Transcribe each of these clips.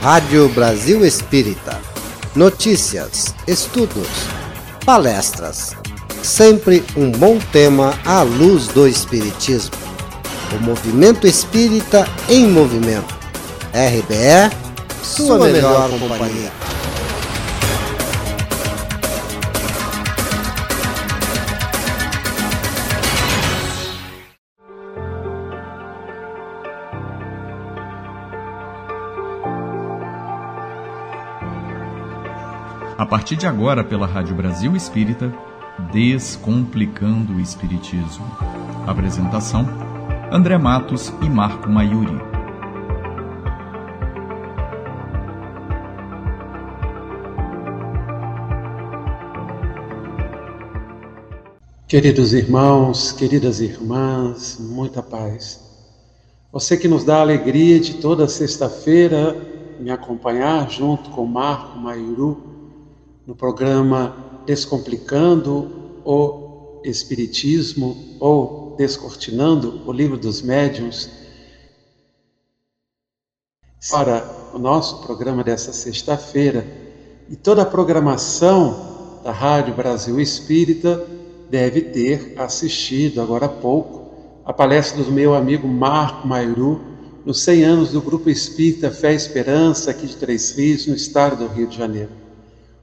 Rádio Brasil Espírita. Notícias, estudos, palestras. Sempre um bom tema à luz do Espiritismo. O movimento espírita em movimento. RBE, sua, melhor, companhia. A partir de agora, pela Rádio Brasil Espírita, Descomplicando o Espiritismo. Apresentação: André Matos e Marco Maiuri. Queridos irmãos, queridas irmãs, muita paz. Você que nos dá a alegria de toda sexta-feira me acompanhar junto com Marco Maiuru no programa Descomplicando o Espiritismo ou Descortinando o Livro dos Médiuns. Para o nosso programa dessa sexta-feira e toda a programação da Rádio Brasil Espírita deve ter assistido agora há pouco a palestra do meu amigo Marco Mairu nos 100 anos do Grupo Espírita Fé e Esperança aqui de Três Rios, no estado do Rio de Janeiro.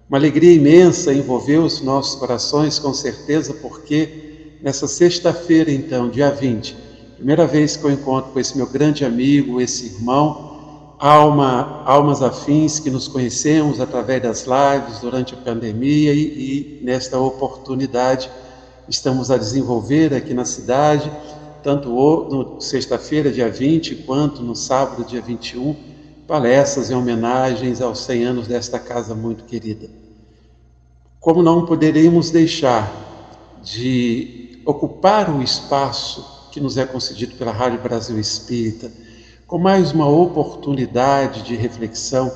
Uma alegria imensa envolveu os nossos corações, com certeza, porque nessa sexta-feira, então, dia 20, primeira vez que eu encontro com esse meu grande amigo, esse irmão, alma, almas afins que nos conhecemos através das lives durante a pandemia e, e nesta oportunidade estamos a desenvolver aqui na cidade, tanto no sexta-feira, dia 20, quanto no sábado, dia 21 palestras em homenagens aos 100 anos desta casa muito querida. Como não poderíamos deixar de ocupar o espaço que nos é concedido pela Rádio Brasil Espírita, com mais uma oportunidade de reflexão,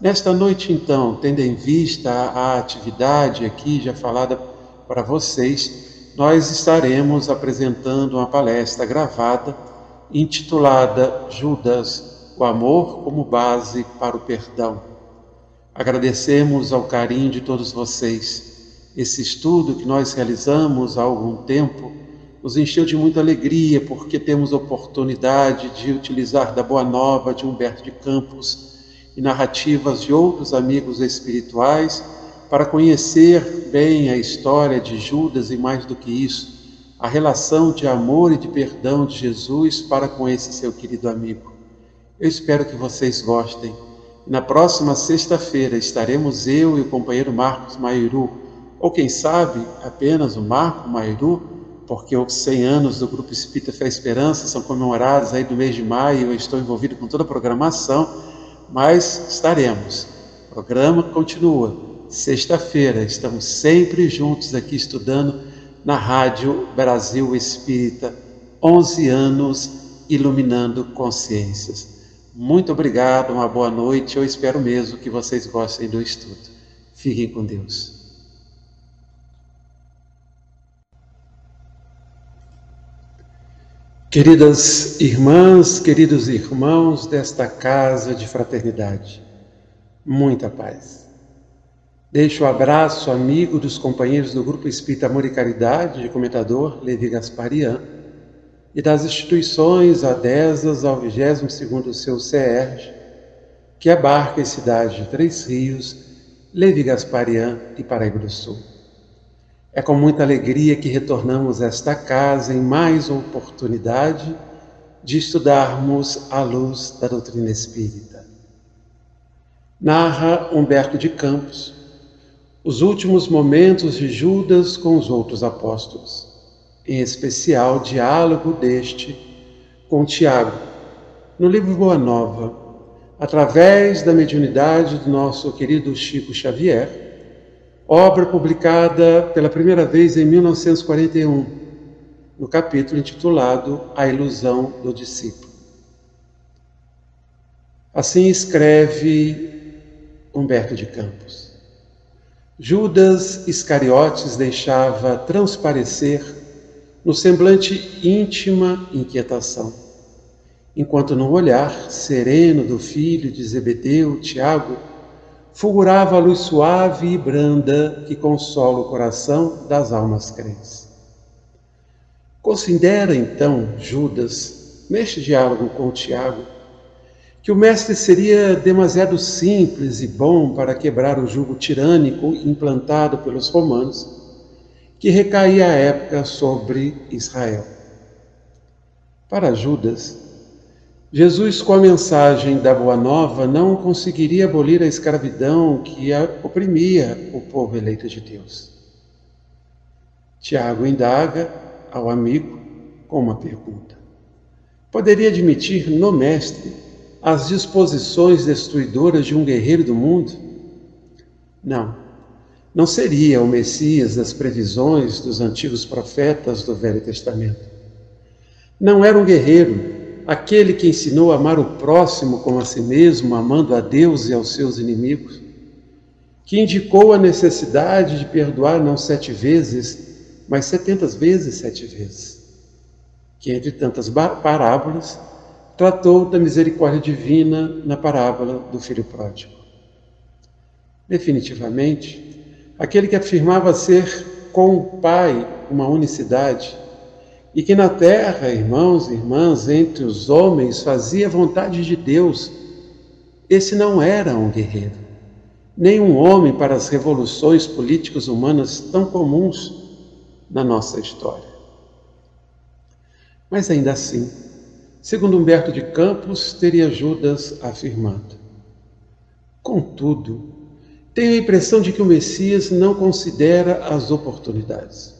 nesta noite então, tendo em vista a atividade aqui já falada para vocês, nós estaremos apresentando uma palestra gravada intitulada Judas o amor como base para o perdão. Agradecemos ao carinho de todos vocês. Esse estudo que nós realizamos há algum tempo nos encheu de muita alegria porque temos oportunidade de utilizar da Boa Nova de Humberto de Campos e narrativas de outros amigos espirituais para conhecer bem a história de Judas e mais do que isso, a relação de amor e de perdão de Jesus para com esse seu querido amigo. Eu espero que vocês gostem. Na próxima sexta-feira estaremos eu e o companheiro Marcos Mairu, ou quem sabe apenas o Marco Mairu, porque os 100 anos do Grupo Espírita Fé e Esperança são comemorados aí do mês de maio, eu estou envolvido com toda a programação, mas estaremos. O programa continua. Sexta-feira estamos sempre juntos aqui estudando na Rádio Brasil Espírita, 11 anos iluminando consciências. Muito obrigado, uma boa noite. Eu espero mesmo que vocês gostem do estudo. Fiquem com Deus. Queridas irmãs, queridos irmãos desta casa de fraternidade, muita paz. Deixo o abraço amigo dos companheiros do Grupo Espírita Amor e Caridade, de comentador Levi Gasparian e das instituições adesas ao 22º seu CERJ, que abarca as cidades de Três Rios, Levi Gasparian e Paraíba do Sul. É com muita alegria que retornamos a esta casa em mais oportunidade de estudarmos a luz da doutrina espírita. Narra Humberto de Campos os últimos momentos de Judas com os outros apóstolos em especial diálogo deste com Tiago, no livro Boa Nova, através da mediunidade do nosso querido Chico Xavier, obra publicada pela primeira vez em 1941, no capítulo intitulado A Ilusão do Discípulo. Assim escreve Humberto de Campos. Judas Iscariotes deixava transparecer no semblante íntima inquietação. enquanto no olhar sereno do filho de Zebedeu, Tiago, fulgurava a luz suave e branda que consola o coração das almas crentes. Considera então Judas, neste diálogo com Tiago, que o mestre seria demasiado simples e bom para quebrar o jugo tirânico implantado pelos romanos, que recaía à época sobre Israel. Para Judas, Jesus, com a mensagem da Boa Nova, não conseguiria abolir a escravidão que oprimia o povo eleito de Deus. Tiago indaga ao amigo com uma pergunta: Poderia admitir no Mestre as disposições destruidoras de um guerreiro do mundo? Não, não seria o Messias das previsões dos antigos profetas do Velho Testamento. Não era um guerreiro aquele que ensinou a amar o próximo como a si mesmo, amando a Deus e aos seus inimigos, que indicou a necessidade de perdoar não sete vezes, mas setentas vezes sete vezes, que entre tantas parábolas tratou da misericórdia divina na parábola do filho pródigo. Definitivamente, aquele que afirmava ser com o Pai uma unicidade, e que na terra, irmãos e irmãs, entre os homens, fazia a vontade de Deus. Esse não era um guerreiro, nem um homem para as revoluções políticas humanas tão comuns na nossa história. Mas ainda assim, segundo Humberto de Campos, teria Judas afirmado. Contudo, tenho a impressão de que o Messias não considera as oportunidades.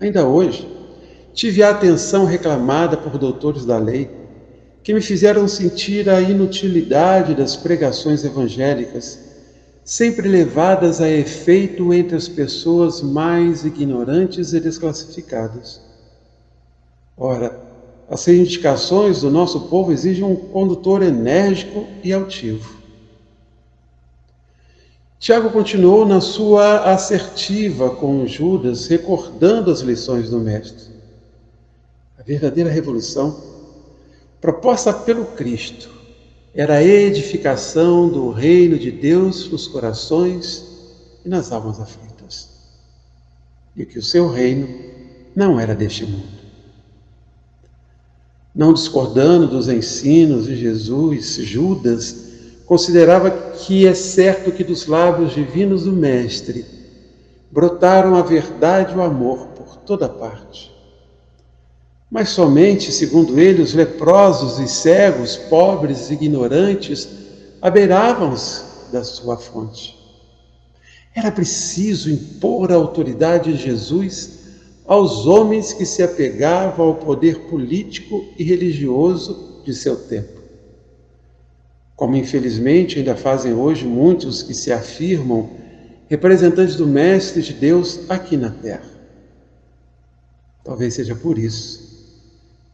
Ainda hoje, tive a atenção reclamada por doutores da lei, que me fizeram sentir a inutilidade das pregações evangélicas, sempre levadas a efeito entre as pessoas mais ignorantes e desclassificadas. Ora, as reivindicações do nosso povo exigem um condutor enérgico e altivo. Tiago continuou na sua assertiva com Judas, recordando as lições do Mestre verdadeira revolução, proposta pelo Cristo, era a edificação do reino de Deus nos corações e nas almas aflitas. E que o seu reino não era deste mundo. Não discordando dos ensinos de Jesus, Judas considerava que é certo que dos lábios divinos do Mestre brotaram a verdade e o amor por toda parte mas somente, segundo ele, os leprosos e cegos, pobres e ignorantes, abeiravam-se da sua fonte. Era preciso impor a autoridade de Jesus aos homens que se apegavam ao poder político e religioso de seu tempo. Como infelizmente ainda fazem hoje muitos que se afirmam representantes do Mestre de Deus aqui na terra. Talvez seja por isso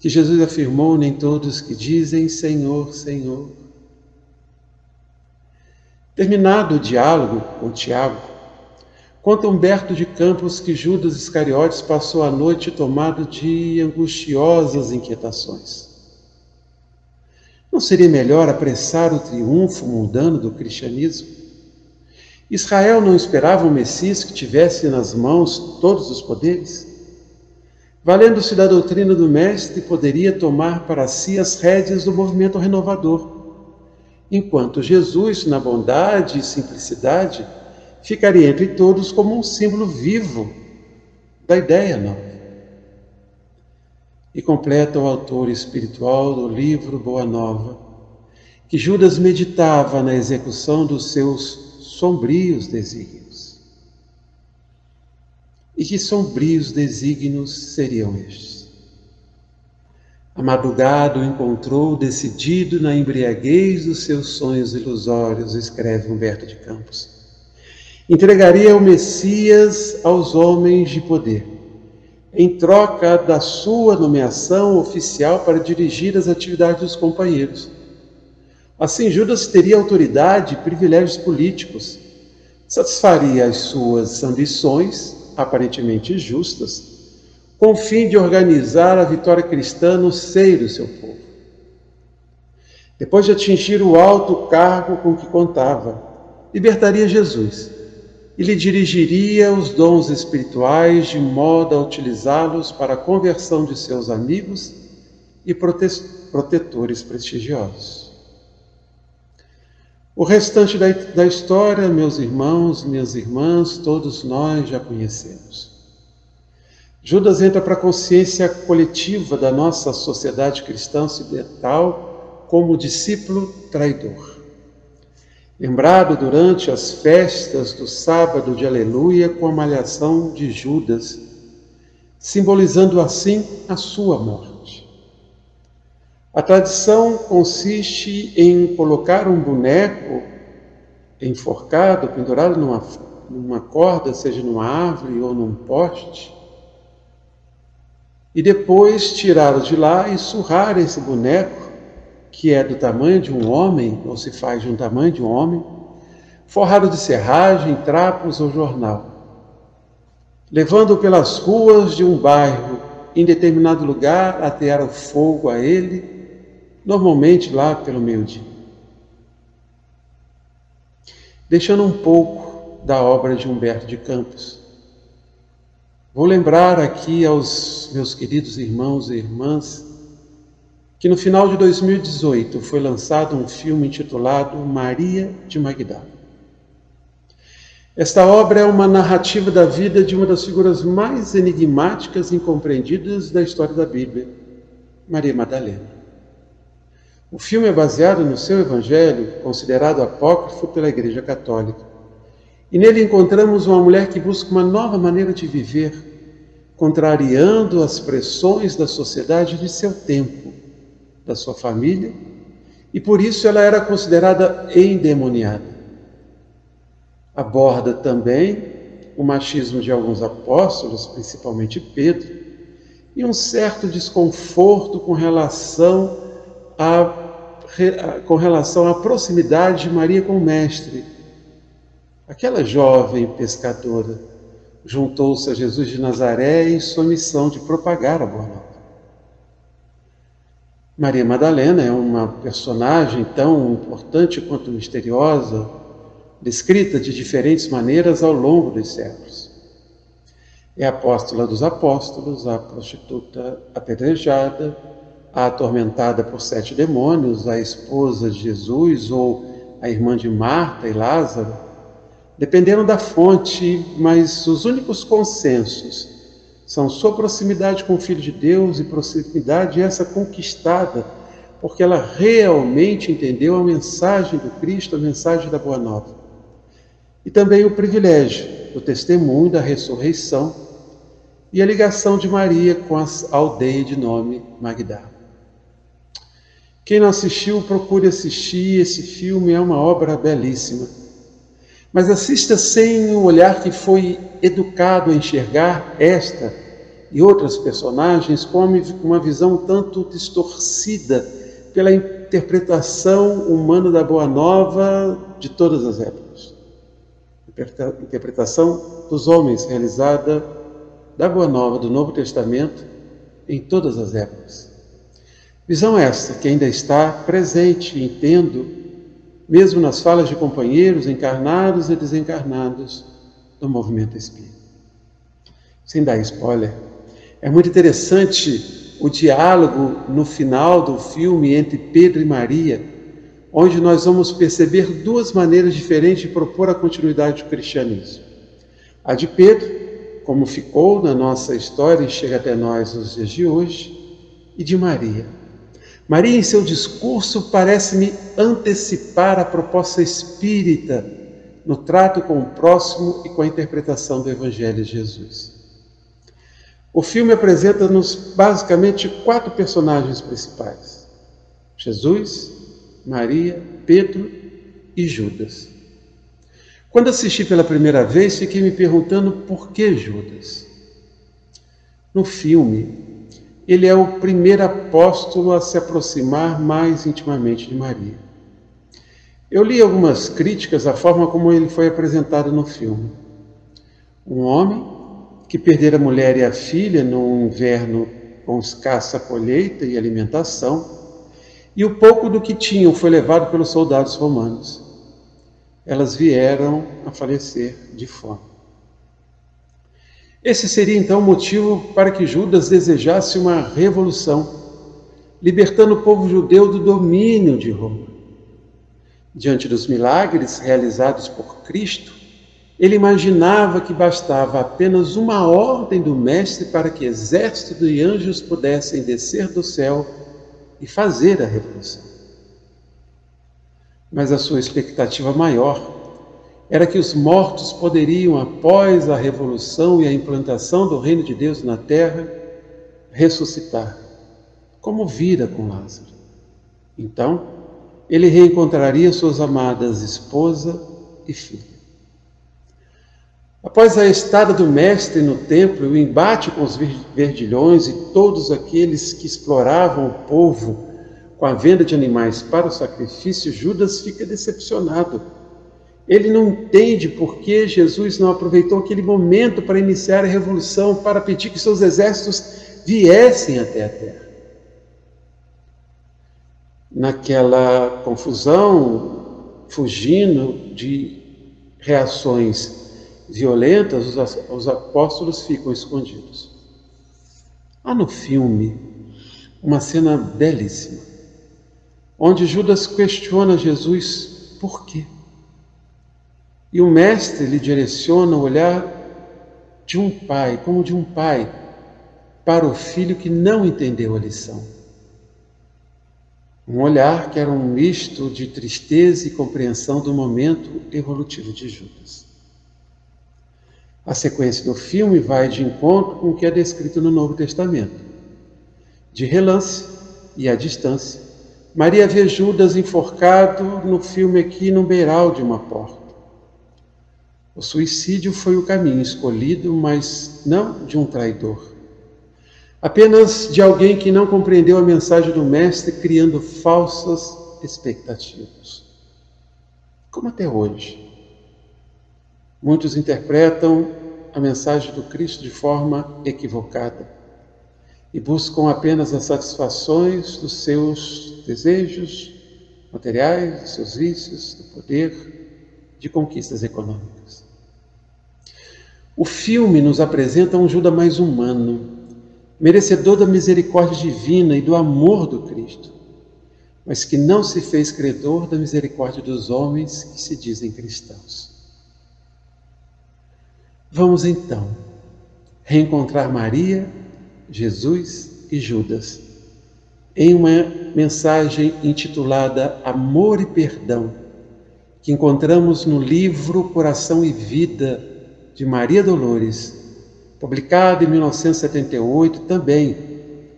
que Jesus afirmou: Nem todos que dizem Senhor, Senhor. Terminado o diálogo com Tiago, conta Humberto de Campos que Judas Iscariotes passou a noite tomado de angustiosas inquietações. Não seria melhor apressar o triunfo mundano do cristianismo? Israel não esperava um Messias que tivesse nas mãos todos os poderes? Valendo-se da doutrina do Mestre, poderia tomar para si as rédeas do movimento renovador, enquanto Jesus, na bondade e simplicidade, ficaria entre todos como um símbolo vivo da ideia nova. E completa o autor espiritual do livro Boa Nova, que Judas meditava na execução dos seus sombrios desígnios. E que sombrios desígnios seriam estes? A madrugada o encontrou decidido na embriaguez dos seus sonhos ilusórios, escreve Humberto de Campos. Entregaria o Messias aos homens de poder, em troca da sua nomeação oficial para dirigir as atividades dos companheiros. Assim, Judas teria autoridade e privilégios políticos, satisfaria as suas ambições aparentemente justas, com o fim de organizar a vitória cristã no seio do seu povo. depois de atingir o alto cargo com que contava, libertaria Jesus e lhe dirigiria os dons espirituais de modo a utilizá-los para a conversão de seus amigos e protetores prestigiosos. O restante da, da história, meus irmãos, minhas irmãs, todos nós já conhecemos. Judas entra para a consciência coletiva da nossa sociedade cristã ocidental como discípulo traidor. Lembrado durante as festas do sábado de Aleluia com a malhação de Judas, simbolizando assim a sua morte. A tradição consiste em colocar um boneco enforcado, pendurado numa, numa corda, seja numa árvore ou num poste, e depois tirá-lo de lá e surrar esse boneco, que é do tamanho de um homem, ou se faz de um tamanho de um homem, forrado de serragem, trapos ou jornal, levando-o pelas ruas de um bairro, em determinado lugar, atear o fogo a ele, normalmente lá pelo meio-dia. Deixando um pouco da obra de Humberto de Campos Vou lembrar aqui aos meus queridos irmãos e irmãs que no final de 2018 foi lançado um filme intitulado Maria de Magdala. Esta obra é uma narrativa da vida de uma das figuras mais enigmáticas e incompreendidas da história da Bíblia, Maria Madalena. O filme é baseado no seu evangelho, considerado apócrifo pela Igreja Católica. E nele encontramos uma mulher que busca uma nova maneira de viver, contrariando as pressões da sociedade de seu tempo, da sua família, e por isso ela era considerada endemoniada. Aborda também o machismo de alguns apóstolos, principalmente Pedro, e um certo desconforto com relação a com relação à proximidade de Maria com o Mestre, Aquela jovem pescadora juntou-se a Jesus de Nazaré em sua missão de propagar a boa nova. Maria Madalena é uma personagem tão importante quanto misteriosa, descrita de diferentes maneiras ao longo dos séculos. É a apóstola dos apóstolos, a prostituta apedrejada, a atormentada por sete demônios, a esposa de Jesus ou a irmã de Marta e Lázaro, Dependeram da fonte, mas os únicos consensos são sua proximidade com o Filho de Deus e proximidade essa conquistada, porque ela realmente entendeu a mensagem do Cristo, a mensagem da Boa Nova. E também o privilégio do testemunho da ressurreição e a ligação de Maria com a aldeia de nome Magdala. Quem não assistiu, procure assistir. Esse filme é uma obra belíssima mas assista sem o olhar que foi educado a enxergar esta e outras personagens com uma visão tanto distorcida pela interpretação humana da Boa Nova de todas as épocas. Interpretação dos homens realizada da Boa Nova do Novo Testamento em todas as épocas. Visão esta que ainda está presente, entendo, mesmo nas falas de companheiros encarnados e desencarnados do movimento espírita. Sem dar spoiler, é muito interessante o diálogo no final do filme entre Pedro e Maria, onde nós vamos perceber duas maneiras diferentes de propor a continuidade do cristianismo. A de Pedro, como ficou na nossa história e chega até nós nos dias de hoje, e de Maria, Maria, em seu discurso, parece-me antecipar a proposta espírita no trato com o próximo e com a interpretação do Evangelho de Jesus. O filme apresenta-nos basicamente quatro personagens principais: Jesus, Maria, Pedro e Judas. Quando assisti pela primeira vez, fiquei me perguntando por que Judas. No filme, ele é o primeiro apóstolo a se aproximar mais intimamente de Maria. Eu li algumas críticas à forma como ele foi apresentado no filme. Um homem que perdera a mulher e a filha num inverno com escassa colheita e alimentação, e o pouco do que tinham foi levado pelos soldados romanos. Elas vieram a falecer de fome. Esse seria então o motivo para que Judas desejasse uma revolução, libertando o povo judeu do domínio de Roma. Diante dos milagres realizados por Cristo, ele imaginava que bastava apenas uma ordem do Mestre para que exército de anjos pudessem descer do céu e fazer a revolução. Mas a sua expectativa maior era que os mortos poderiam, após a revolução e a implantação do reino de Deus na terra, ressuscitar, como vira com Lázaro. Então, ele reencontraria suas amadas esposa e filha. Após a estada do Mestre no templo, o embate com os verdilhões e todos aqueles que exploravam o povo com a venda de animais para o sacrifício, Judas fica decepcionado. Ele não entende por que Jesus não aproveitou aquele momento para iniciar a revolução, para pedir que seus exércitos viessem até a terra. Naquela confusão, fugindo de reações violentas, os apóstolos ficam escondidos. Há no filme uma cena belíssima, onde Judas questiona Jesus por quê. E o mestre lhe direciona o olhar de um pai, como de um pai, para o filho que não entendeu a lição. Um olhar que era um misto de tristeza e compreensão do momento evolutivo de Judas. A sequência do filme vai de encontro com o que é descrito no Novo Testamento. De relance e à distância, Maria vê Judas enforcado no filme aqui no beiral de uma porta. O suicídio foi o caminho escolhido, mas não de um traidor. Apenas de alguém que não compreendeu a mensagem do Mestre, criando falsas expectativas. Como até hoje. Muitos interpretam a mensagem do Cristo de forma equivocada e buscam apenas as satisfações dos seus desejos materiais, dos seus vícios, do poder, de conquistas econômicas. O filme nos apresenta um Judas mais humano, merecedor da misericórdia divina e do amor do Cristo, mas que não se fez credor da misericórdia dos homens que se dizem cristãos. Vamos então reencontrar Maria, Jesus e Judas em uma mensagem intitulada Amor e Perdão, que encontramos no livro Coração e Vida de Maria Dolores, publicado em 1978 também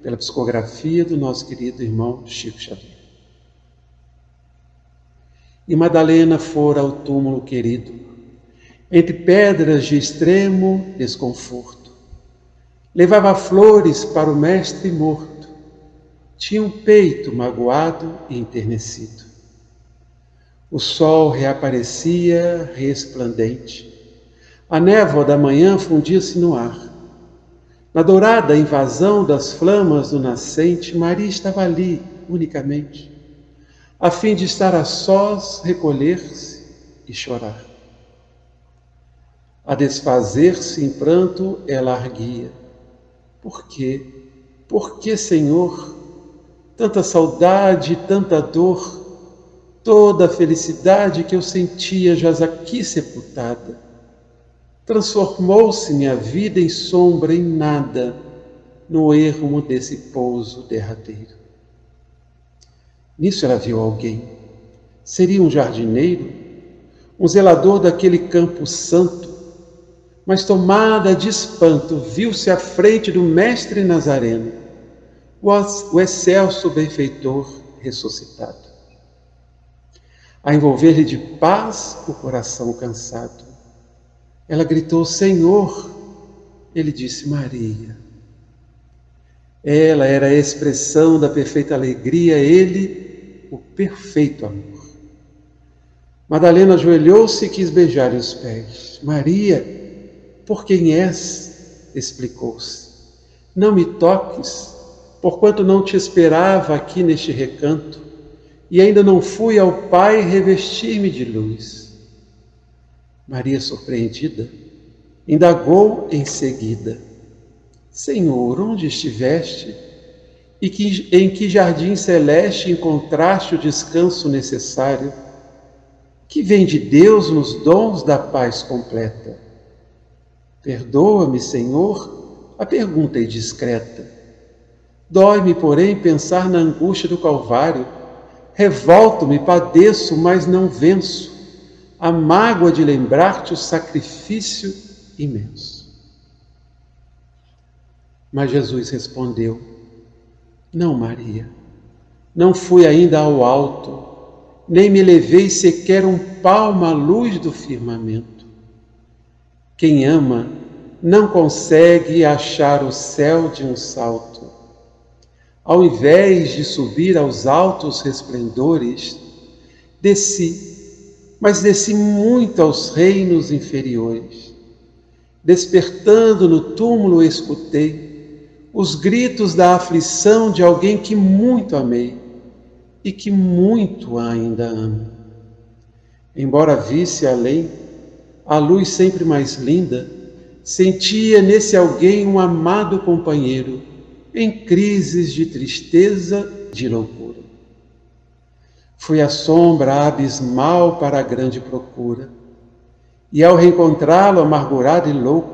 pela psicografia do nosso querido irmão Chico Xavier. E Madalena fora ao túmulo querido entre pedras de extremo desconforto. Levava flores para o mestre morto. Tinha um peito magoado e enternecido. O sol reaparecia resplandente. A névoa da manhã fundia-se no ar. Na dourada invasão das flamas do nascente, Maria estava ali unicamente, a fim de estar a sós, recolher-se e chorar. A desfazer-se em pranto, ela arguia. Por quê? Por que, Senhor? Tanta saudade, tanta dor, toda a felicidade que eu sentia já aqui sepultada. Transformou-se minha vida em sombra, em nada, no ermo desse pouso derradeiro. Nisso ela viu alguém. Seria um jardineiro, um zelador daquele campo santo, mas tomada de espanto, viu-se à frente do mestre Nazareno, o excelso benfeitor ressuscitado. A envolver-lhe de paz o coração cansado. Ela gritou: Senhor! Ele disse: Maria. Ela era a expressão da perfeita alegria, ele, o perfeito amor. Madalena ajoelhou-se e quis beijar-lhe os pés. Maria, por quem és? explicou-se. Não me toques, porquanto não te esperava aqui neste recanto, e ainda não fui ao Pai revestir-me de luz. Maria, surpreendida, indagou em seguida: Senhor, onde estiveste? E que, em que jardim celeste encontraste o descanso necessário? Que vem de Deus nos dons da paz completa. Perdoa-me, Senhor, a pergunta é indiscreta. Dói-me, porém, pensar na angústia do Calvário. Revolto-me, padeço, mas não venço. A mágoa de lembrar-te o sacrifício imenso. Mas Jesus respondeu: Não, Maria, não fui ainda ao alto, nem me levei sequer um palmo à luz do firmamento. Quem ama não consegue achar o céu de um salto. Ao invés de subir aos altos resplendores, desci, mas desci muito aos reinos inferiores. Despertando no túmulo, escutei os gritos da aflição de alguém que muito amei e que muito ainda amo. Embora visse além, a luz sempre mais linda, sentia nesse alguém um amado companheiro em crises de tristeza, de loucura. Fui a sombra abismal para a grande procura, e ao reencontrá-lo amargurado e louco,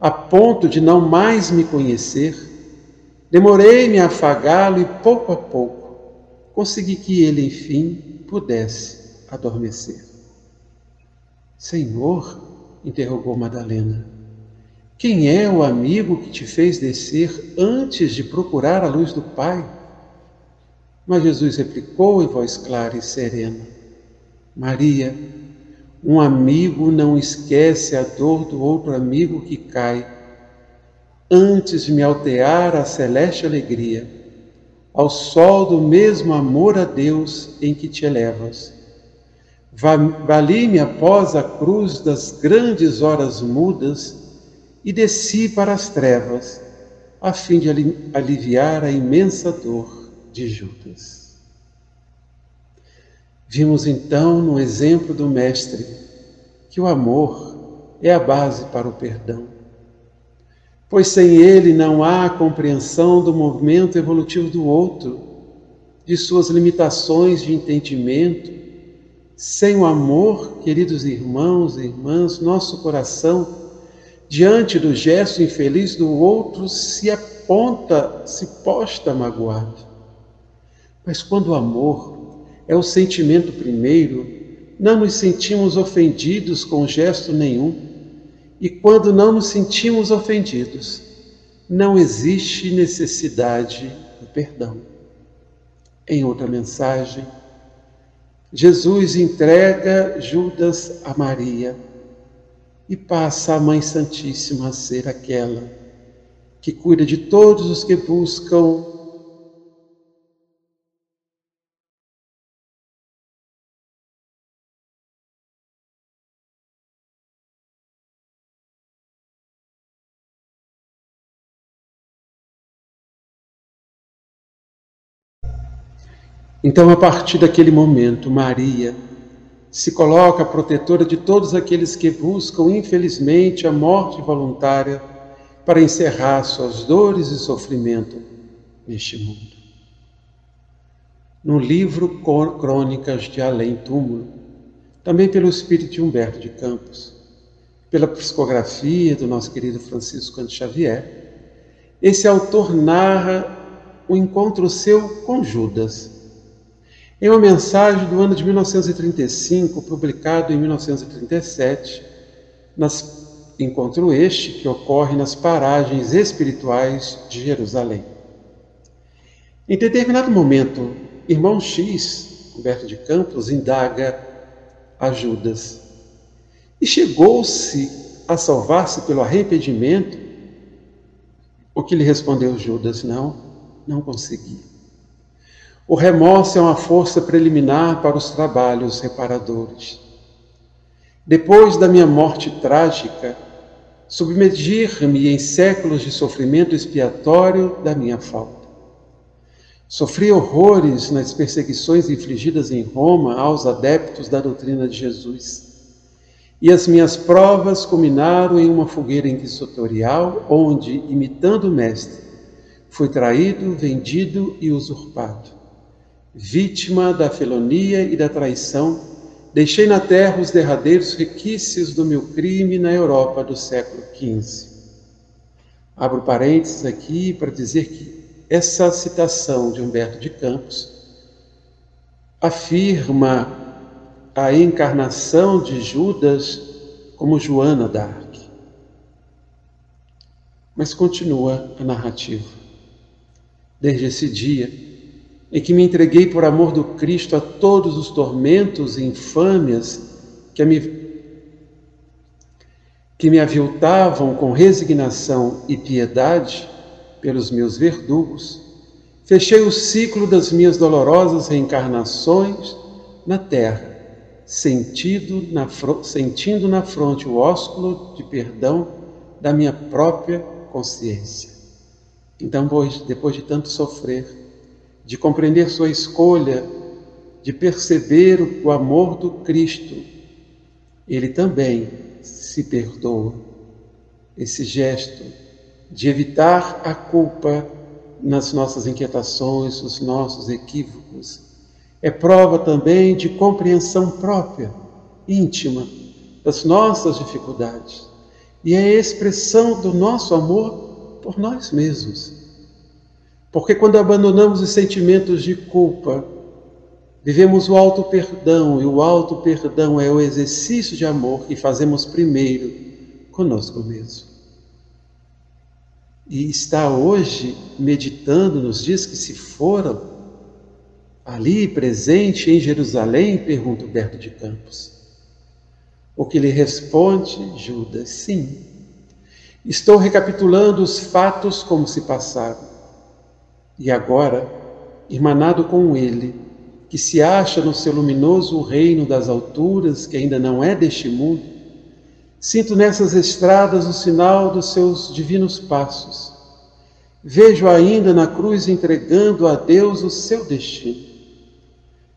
a ponto de não mais me conhecer, demorei-me a afagá-lo e pouco a pouco consegui que ele, enfim, pudesse adormecer. Senhor, interrogou Madalena, quem é o amigo que te fez descer antes de procurar a luz do Pai? Mas Jesus replicou em voz clara e serena: Maria, um amigo não esquece a dor do outro amigo que cai. Antes de me altear a celeste alegria, ao sol do mesmo amor a Deus em que te elevas. Vali-me após a cruz das grandes horas mudas e desci para as trevas, a fim de aliviar a imensa dor de Judas. Vimos então no exemplo do Mestre que o amor é a base para o perdão. Pois sem ele não há compreensão do movimento evolutivo do outro, de suas limitações de entendimento. Sem o amor, queridos irmãos e irmãs, nosso coração, diante do gesto infeliz do outro, se aponta, se posta magoado. Mas quando o amor é o sentimento primeiro, não nos sentimos ofendidos com gesto nenhum. E quando não nos sentimos ofendidos, não existe necessidade do perdão. Em outra mensagem, Jesus entrega Judas a Maria e passa a Mãe Santíssima a ser aquela que cuida de todos os que buscam Então, a partir daquele momento, Maria se coloca protetora de todos aqueles que buscam, infelizmente, a morte voluntária para encerrar suas dores e sofrimento neste mundo. No livro Crônicas de Além Túmulo, também pelo espírito de Humberto de Campos, pela psicografia do nosso querido Francisco Cante Xavier, esse autor narra o encontro seu com Judas em uma mensagem do ano de 1935, publicado em 1937, nas, encontro este que ocorre nas paragens espirituais de Jerusalém. Em determinado momento, irmão X, Humberto de Campos, indaga a Judas. E chegou-se a salvar-se pelo arrependimento? O que lhe respondeu Judas? Não, não consegui. O remorso é uma força preliminar para os trabalhos reparadores. Depois da minha morte trágica, submergir-me em séculos de sofrimento expiatório da minha falta. Sofri horrores nas perseguições infligidas em Roma aos adeptos da doutrina de Jesus. E as minhas provas culminaram em uma fogueira inquisitorial, onde, imitando o Mestre, fui traído, vendido e usurpado. Vítima da felonia e da traição, deixei na terra os derradeiros requisitos do meu crime na Europa do século XV. Abro parênteses aqui para dizer que essa citação de Humberto de Campos afirma a encarnação de Judas como Joana d'Arc. Mas continua a narrativa. Desde esse dia em que me entreguei por amor do Cristo a todos os tormentos e infâmias que me, que me aviltavam com resignação e piedade pelos meus verdugos, fechei o ciclo das minhas dolorosas reencarnações na terra sentido na, sentindo na fronte o ósculo de perdão da minha própria consciência. Então, depois de tanto sofrer, de compreender sua escolha, de perceber o amor do Cristo, ele também se perdoa. Esse gesto de evitar a culpa nas nossas inquietações, os nossos equívocos, é prova também de compreensão própria, íntima, das nossas dificuldades. E é expressão do nosso amor por nós mesmos. Porque quando abandonamos os sentimentos de culpa, vivemos o alto perdão, e o alto perdão é o exercício de amor que fazemos primeiro conosco mesmo. E está hoje meditando nos dias que se foram, ali presente em Jerusalém? pergunta Humberto de Campos. O que lhe responde Judas: sim. Estou recapitulando os fatos como se passaram. E agora, irmanado com ele, que se acha no seu luminoso reino das alturas, que ainda não é deste mundo, sinto nessas estradas o sinal dos seus divinos passos. Vejo ainda na cruz entregando a Deus o seu destino.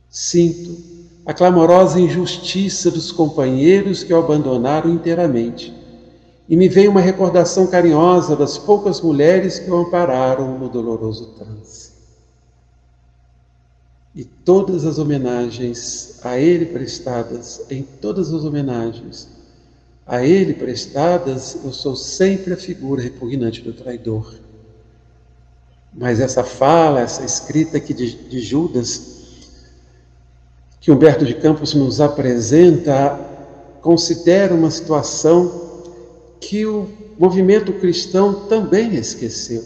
Sinto a clamorosa injustiça dos companheiros que o abandonaram inteiramente. E me vem uma recordação carinhosa das poucas mulheres que o ampararam no doloroso trance. E todas as homenagens a ele prestadas, em todas as homenagens a ele prestadas, eu sou sempre a figura repugnante do traidor. Mas essa fala, essa escrita aqui de, de Judas, que Humberto de Campos nos apresenta considera uma situação que o movimento cristão também esqueceu.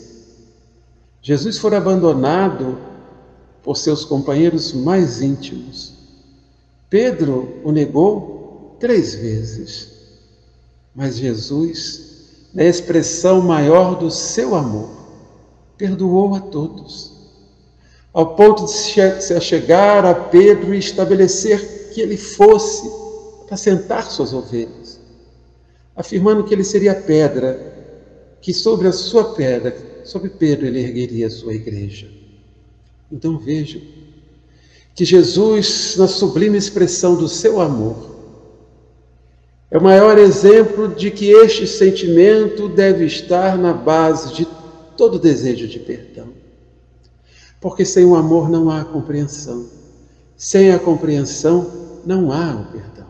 Jesus foi abandonado por seus companheiros mais íntimos. Pedro o negou três vezes, mas Jesus, na expressão maior do seu amor, perdoou a todos ao ponto de se achegar a Pedro e estabelecer que ele fosse para sentar suas ovelhas, afirmando que ele seria a pedra, que sobre a sua pedra, sobre Pedro, ele ergueria a sua igreja. Então vejam que Jesus, na sublime expressão do seu amor, é o maior exemplo de que este sentimento deve estar na base de todo desejo de perdão. Porque sem o amor não há compreensão. Sem a compreensão não há o perdão.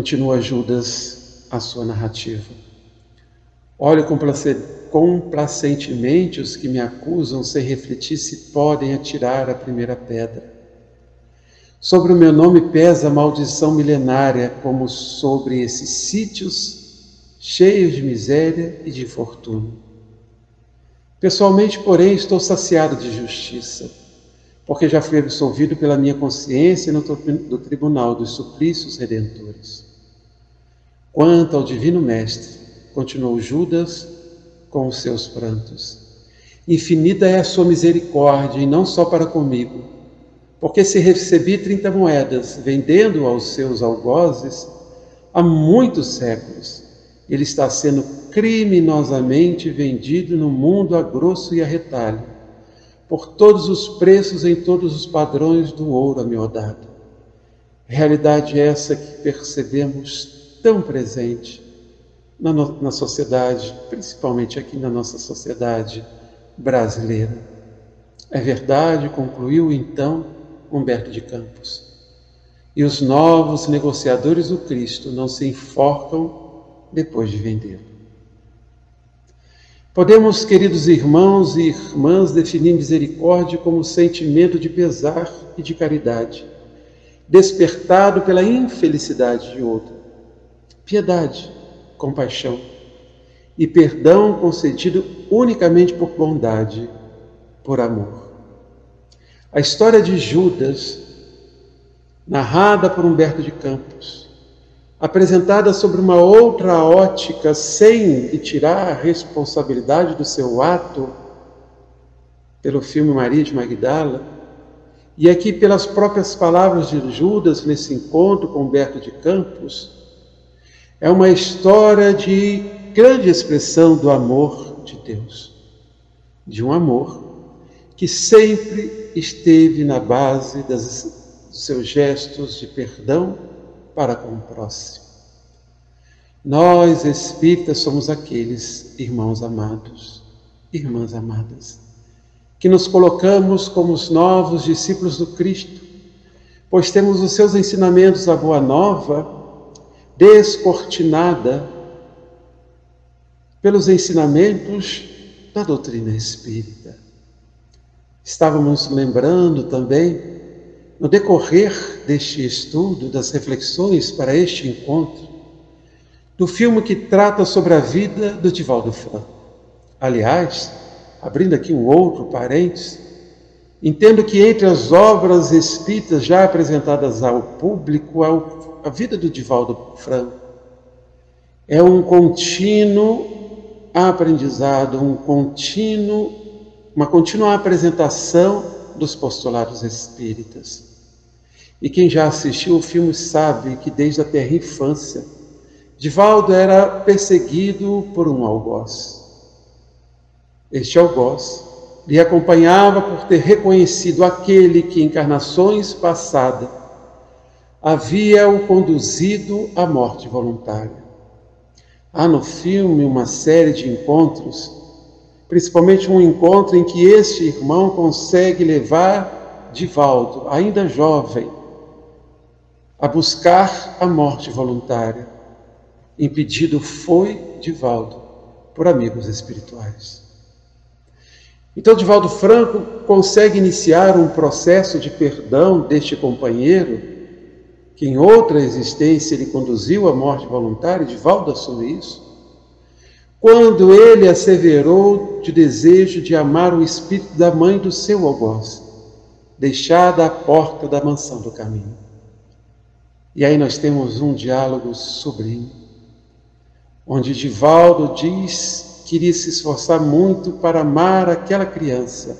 Continua Judas a sua narrativa. Olho complacentemente os que me acusam sem refletir se podem atirar a primeira pedra. Sobre o meu nome pesa a maldição milenária, como sobre esses sítios cheios de miséria e de infortúnio. Pessoalmente, porém, estou saciado de justiça, porque já fui absolvido pela minha consciência no tribunal dos suplícios redentores. Quanto ao Divino Mestre, continuou Judas com os seus prantos. Infinita é a sua misericórdia, e não só para comigo, porque se recebi trinta moedas, vendendo aos seus algozes, há muitos séculos, ele está sendo criminosamente vendido no mundo a grosso e a retalho, por todos os preços em todos os padrões do ouro amiodado. Realidade essa que percebemos tão presente na, no, na sociedade, principalmente aqui na nossa sociedade brasileira. É verdade, concluiu então Humberto de Campos. E os novos negociadores do Cristo não se enforcam depois de vendê-lo. Podemos, queridos irmãos e irmãs, definir misericórdia como sentimento de pesar e de caridade, despertado pela infelicidade de outro. Piedade, compaixão e perdão concedido unicamente por bondade, por amor. A história de Judas, narrada por Humberto de Campos, apresentada sobre uma outra ótica, sem lhe tirar a responsabilidade do seu ato, pelo filme Maria de Magdala, e aqui pelas próprias palavras de Judas nesse encontro com Humberto de Campos, é uma história de grande expressão do amor de Deus, de um amor que sempre esteve na base das, dos seus gestos de perdão para com o próximo. Nós, espíritas, somos aqueles irmãos amados, irmãs amadas, que nos colocamos como os novos discípulos do Cristo, pois temos os seus ensinamentos a boa nova descortinada pelos ensinamentos da doutrina espírita. Estávamos lembrando também, no decorrer deste estudo, das reflexões para este encontro, do filme que trata sobre a vida do Divaldo Franco. Aliás, abrindo aqui um outro parênteses, entendo que entre as obras espíritas já apresentadas ao público, a vida do Divaldo Franco é um contínuo aprendizado, um contínuo, uma contínua apresentação dos postulados espíritas. E quem já assistiu o filme sabe que desde a terra infância, Divaldo era perseguido por um algoz. Este algoz lhe acompanhava por ter reconhecido aquele que, encarnações passadas, havia-o conduzido à morte voluntária. Há no filme uma série de encontros, principalmente um encontro em que este irmão consegue levar Divaldo, ainda jovem, a buscar a morte voluntária. Impedido foi Divaldo por amigos espirituais. Então, Divaldo Franco consegue iniciar um processo de perdão deste companheiro, que em outra existência ele conduziu à morte voluntária, Divaldo assume isso, quando ele asseverou de desejo de amar o espírito da mãe do seu algoz, deixada à porta da mansão do caminho. E aí nós temos um diálogo sublime, onde Divaldo diz queria se esforçar muito para amar aquela criança,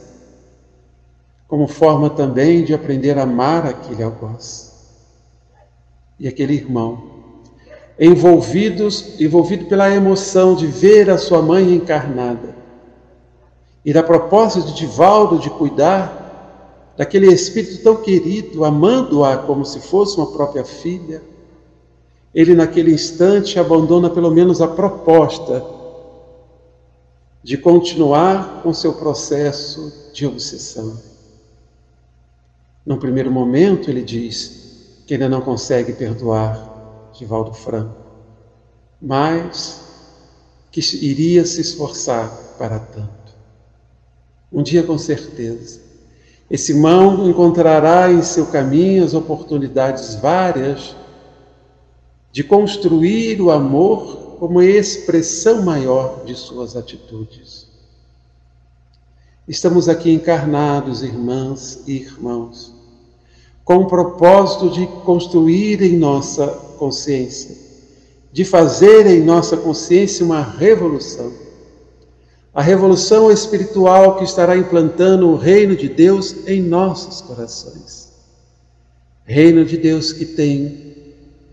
como forma também de aprender a amar aquele algoz. E aquele irmão, envolvidos, envolvido pela emoção de ver a sua mãe encarnada, e da proposta de Divaldo de cuidar daquele espírito tão querido, amando-a como se fosse uma própria filha, ele naquele instante abandona pelo menos a proposta de continuar com seu processo de obsessão. No primeiro momento, ele diz que ainda não consegue perdoar Divaldo Franco, mas que iria se esforçar para tanto. Um dia, com certeza, esse irmão encontrará em seu caminho as oportunidades várias de construir o amor como expressão maior de suas atitudes. Estamos aqui encarnados, irmãs e irmãos, com o propósito de construir em nossa consciência, de fazer em nossa consciência uma revolução. A revolução espiritual que estará implantando o reino de Deus em nossos corações. Reino de Deus que tem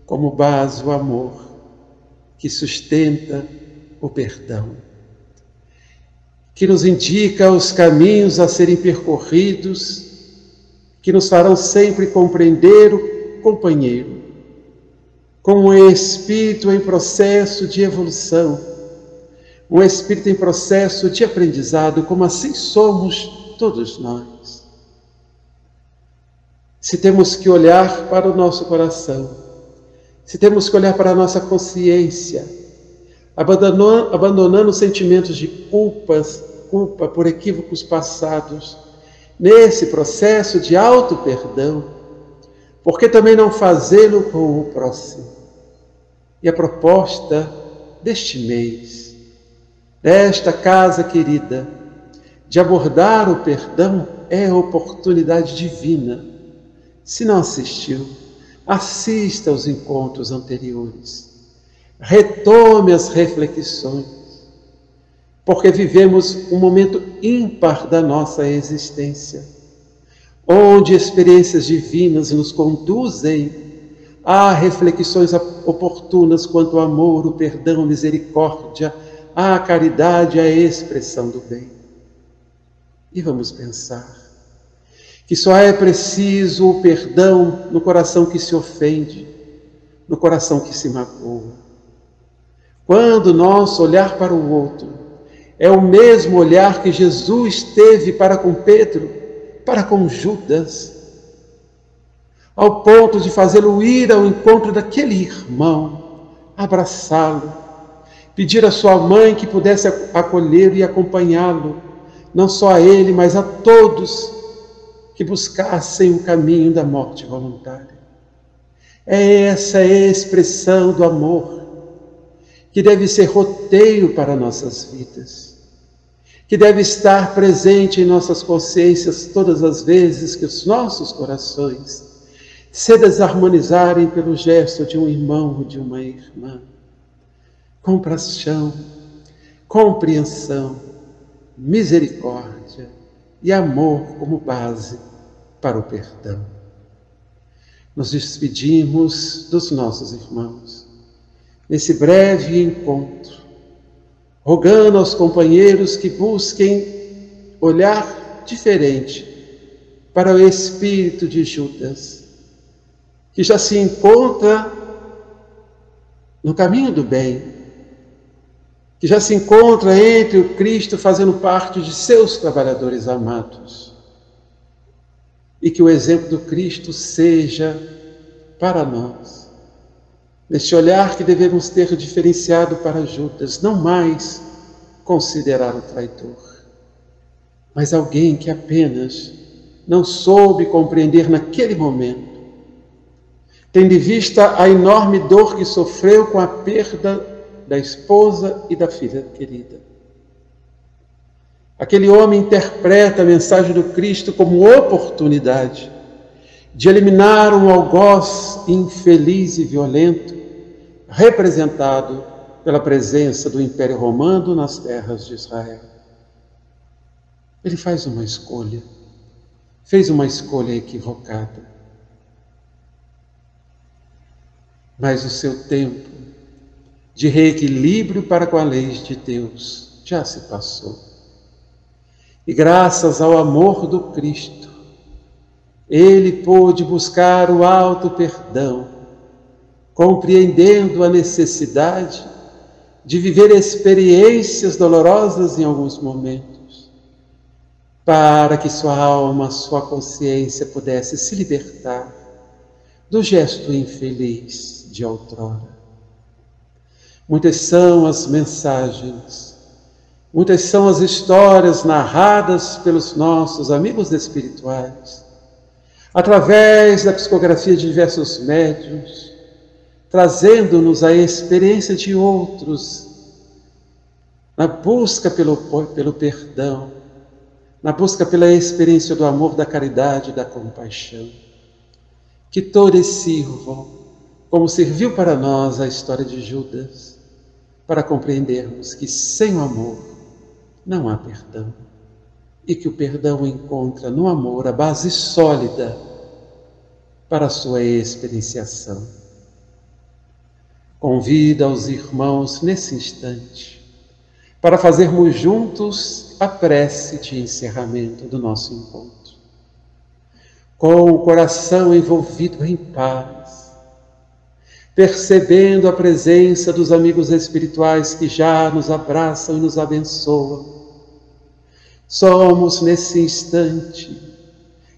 como base o amor, que sustenta o perdão, que nos indica os caminhos a serem percorridos, que nos farão sempre compreender o companheiro, como um espírito em processo de evolução, um espírito em processo de aprendizado, como assim somos todos nós. Se temos que olhar para o nosso coração, se temos que olhar para a nossa consciência, abandonando, abandonando sentimentos de culpas, culpa por equívocos passados, nesse processo de auto-perdão, por que também não fazê-lo com o próximo? E a proposta deste mês, desta casa querida, de abordar o perdão é oportunidade divina. Se não assistiu, assista aos encontros anteriores retome as reflexões, porque vivemos um momento ímpar da nossa existência, onde experiências divinas nos conduzem a reflexões oportunas quanto ao amor, o perdão, a misericórdia, a caridade, a expressão do bem. E vamos pensar que só é preciso o perdão no coração que se ofende, no coração que se magoa quando nosso olhar para o outro é o mesmo olhar que Jesus teve para com Pedro, para com Judas, ao ponto de fazê-lo ir ao encontro daquele irmão, abraçá-lo, pedir à sua mãe que pudesse acolhê-lo e acompanhá-lo, não só a ele, mas a todos que buscassem o caminho da morte voluntária. É essa expressão do amor que deve ser roteiro para nossas vidas, que deve estar presente em nossas consciências todas as vezes que os nossos corações se desarmonizarem pelo gesto de um irmão ou de uma irmã. Compaixão, compreensão, misericórdia e amor como base para o perdão. Nos despedimos dos nossos irmãos nesse breve encontro, rogando aos companheiros que busquem olhar diferente para o espírito de Judas, que já se encontra no caminho do bem, que já se encontra entre o Cristo fazendo parte de seus trabalhadores amados. E que o exemplo do Cristo seja para nós Neste olhar que devemos ter diferenciado para Judas, não mais considerar o traidor, mas alguém que apenas não soube compreender naquele momento, tendo em vista a enorme dor que sofreu com a perda da esposa e da filha querida. Aquele homem interpreta a mensagem do Cristo como oportunidade de eliminar um algoz infeliz e violento representado pela presença do Império Romano nas terras de Israel. Ele faz uma escolha, fez uma escolha equivocada. Mas o seu tempo de reequilíbrio para com a lei de Deus já se passou. E graças ao amor do Cristo, ele pôde buscar o alto perdão compreendendo a necessidade de viver experiências dolorosas em alguns momentos, para que sua alma, sua consciência pudesse se libertar do gesto infeliz de outrora. Muitas são as mensagens, muitas são as histórias narradas pelos nossos amigos espirituais, através da psicografia de diversos médiuns, trazendo-nos a experiência de outros, na busca pelo, pelo perdão, na busca pela experiência do amor, da caridade da compaixão. Que todos sirvam como serviu para nós a história de Judas, para compreendermos que sem o amor não há perdão e que o perdão encontra no amor a base sólida para a sua experienciação. Convida os irmãos nesse instante para fazermos juntos a prece de encerramento do nosso encontro. Com o coração envolvido em paz, percebendo a presença dos amigos espirituais que já nos abraçam e nos abençoam, somos nesse instante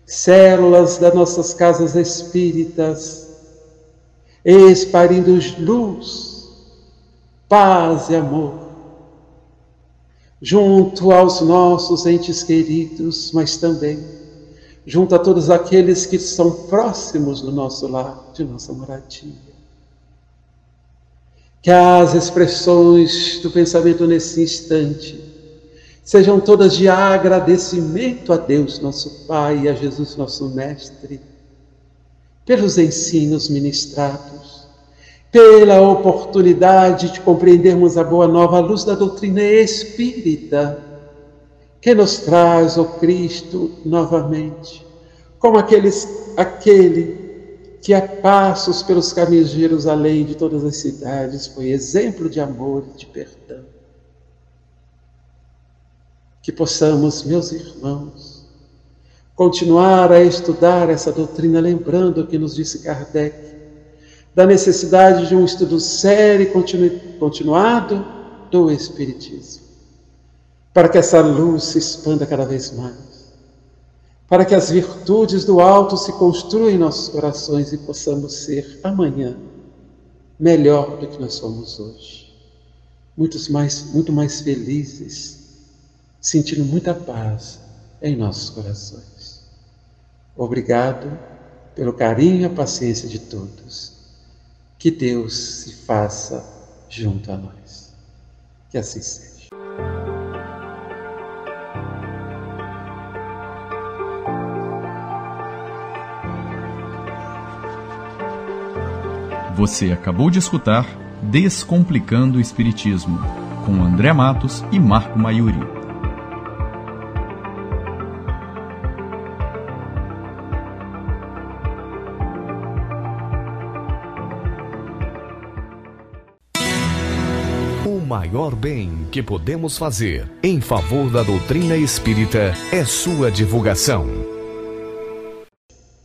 células das nossas casas espíritas, espalhando luz, paz e amor junto aos nossos entes queridos, mas também junto a todos aqueles que são próximos do nosso lar, de nossa moradia. Que as expressões do pensamento nesse instante sejam todas de agradecimento a Deus, nosso Pai, e a Jesus, nosso Mestre, pelos ensinos ministrados pela oportunidade de compreendermos a boa nova luz da doutrina espírita, que nos traz o Cristo novamente, como aqueles, aquele que a passos pelos caminhos de Jerusalém, de todas as cidades, foi exemplo de amor e de perdão. Que possamos, meus irmãos, continuar a estudar essa doutrina, lembrando o que nos disse Kardec, da necessidade de um estudo sério e continuado do Espiritismo, para que essa luz se expanda cada vez mais, para que as virtudes do alto se construam em nossos corações e possamos ser amanhã melhor do que nós somos hoje, muitos mais, muito mais felizes, sentindo muita paz em nossos corações. Obrigado pelo carinho e a paciência de todos que Deus se faça junto a nós. Que assim seja. Você acabou de escutar Descomplicando o Espiritismo, com André Matos e Marco Maiuri. Maior bem que podemos fazer em favor da doutrina espírita é sua divulgação.